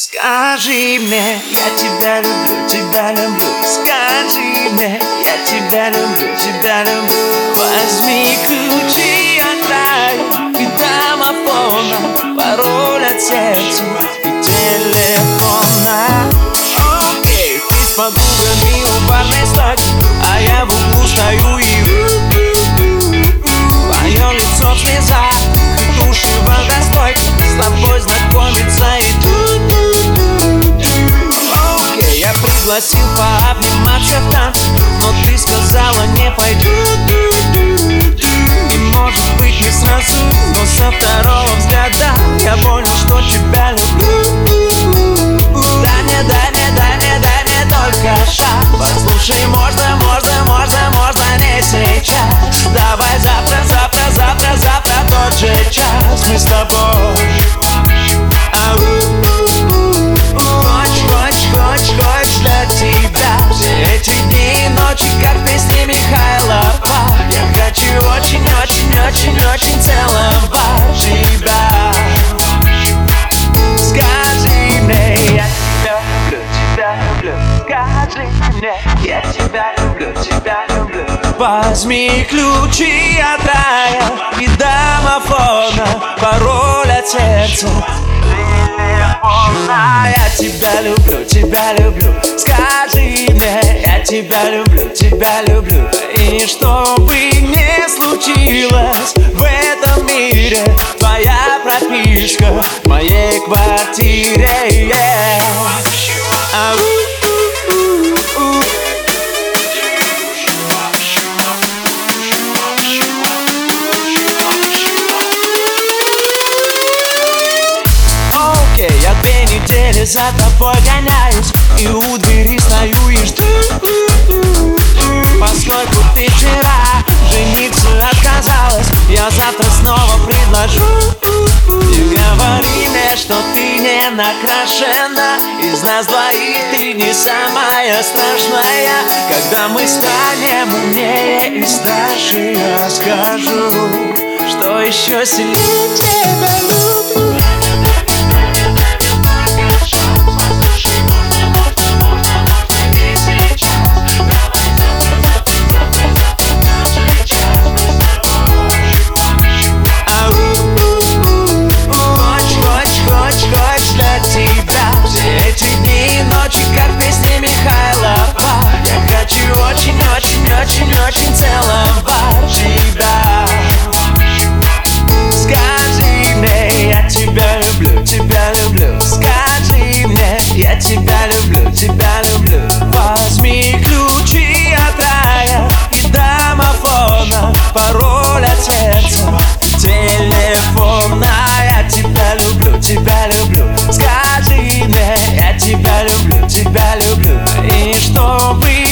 Скажи мне, я тебя люблю, тебя люблю. Скажи мне, я тебя люблю, тебя люблю. Возьми ключи от рая и домофона Пароль от сердца пригласил пообниматься танце Но ты сказала не пойду И может быть не сразу Но со второго взгляда я понял, что тебя люблю тебя Возьми ключи от рая и домофона Пароль от сердца. Я тебя люблю, тебя люблю. Скажи мне, я тебя люблю, тебя люблю. И что бы ни случилось в этом мире Твоя прописка в моей квартире за тобой гоняюсь И у двери стою и жду. Поскольку ты вчера жениться отказалась Я завтра снова предложу. Не говори мне, что ты не накрашена Из нас двоих ты не самая страшная. Когда мы станем умнее и старше Я скажу, что еще сильнее очень-очень целовать тебя Скажи мне, я тебя люблю, тебя люблю. Скажи мне, я тебя люблю, тебя люблю. Возьми ключи от рая и домофона Пароль от сердца, телефона Я тебя люблю, тебя люблю. Скажи мне, я тебя люблю, тебя люблю. И чтобы